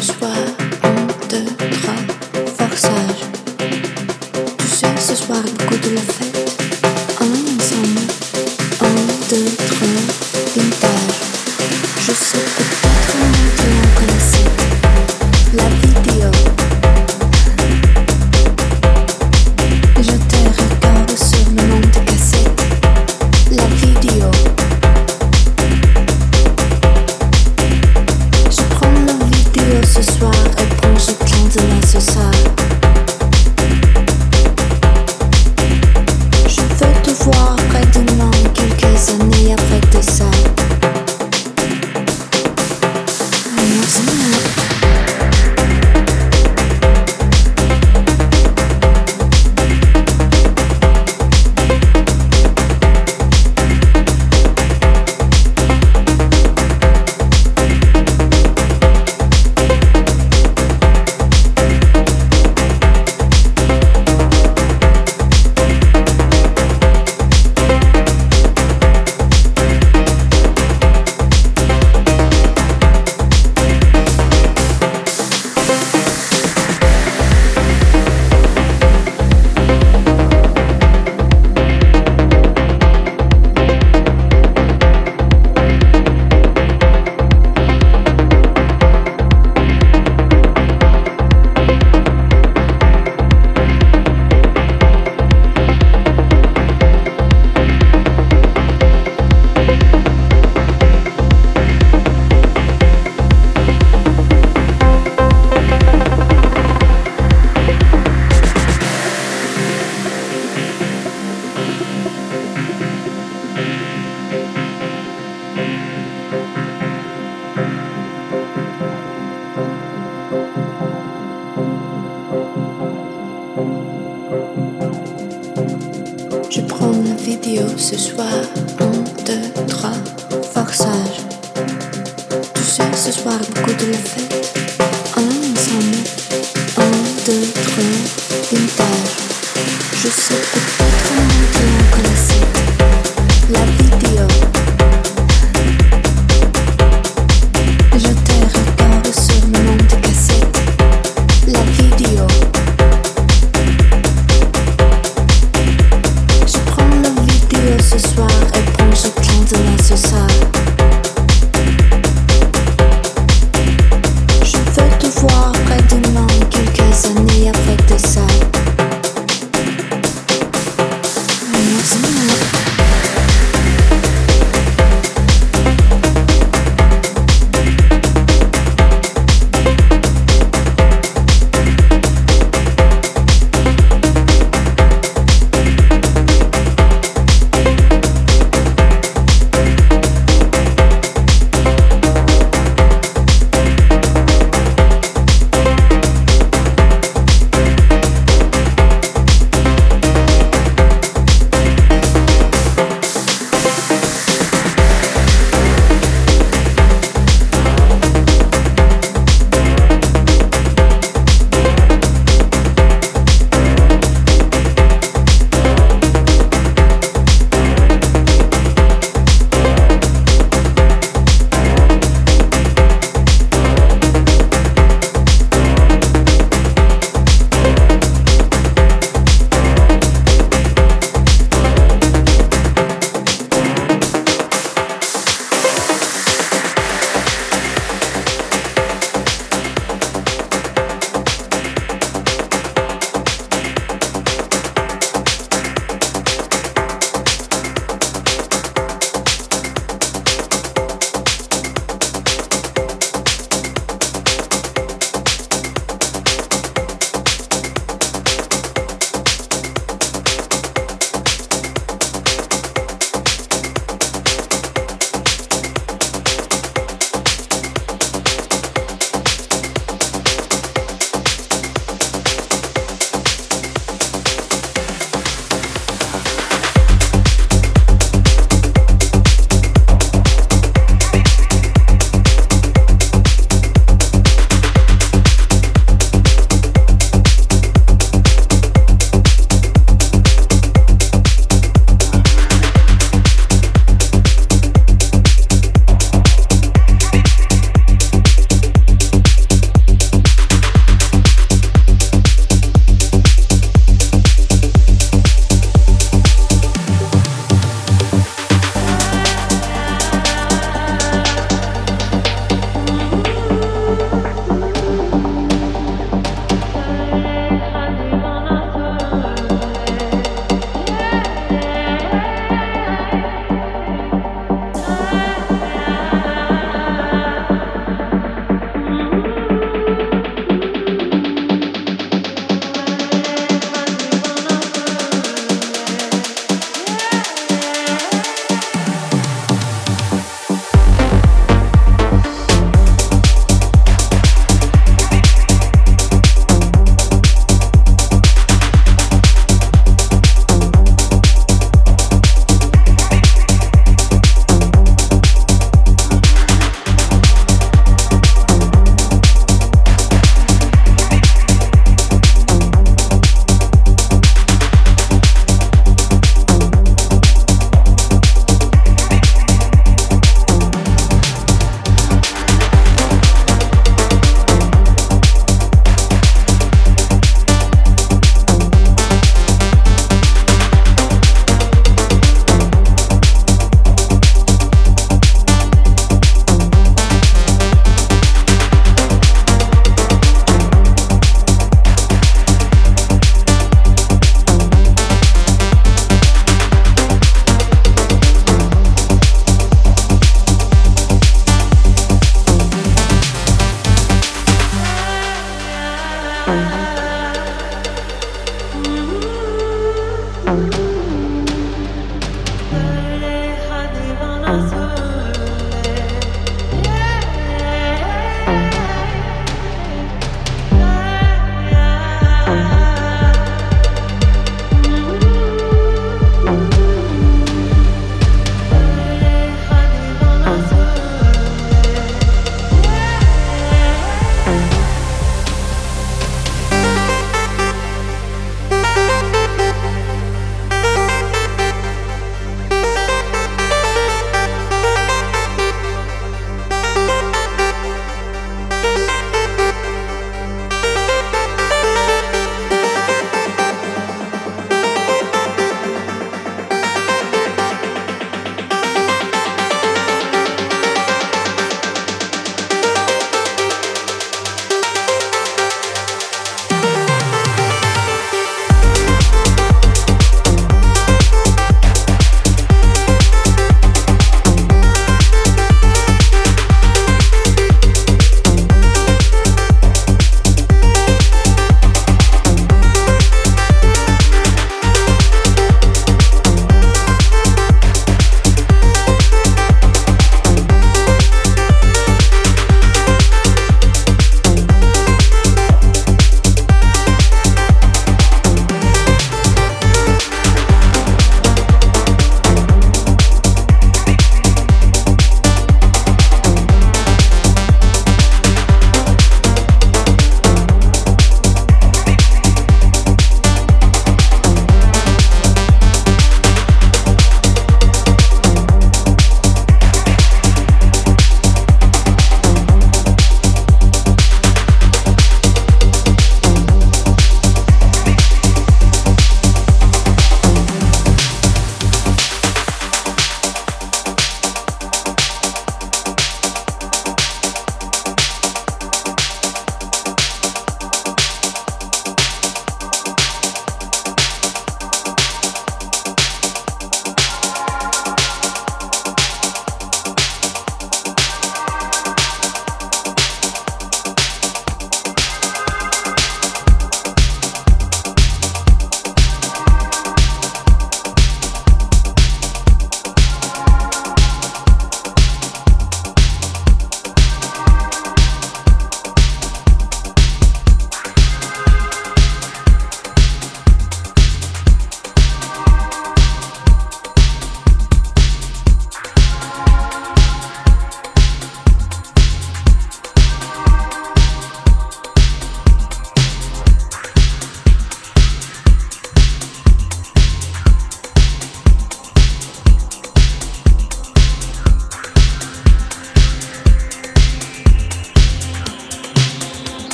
ce soir.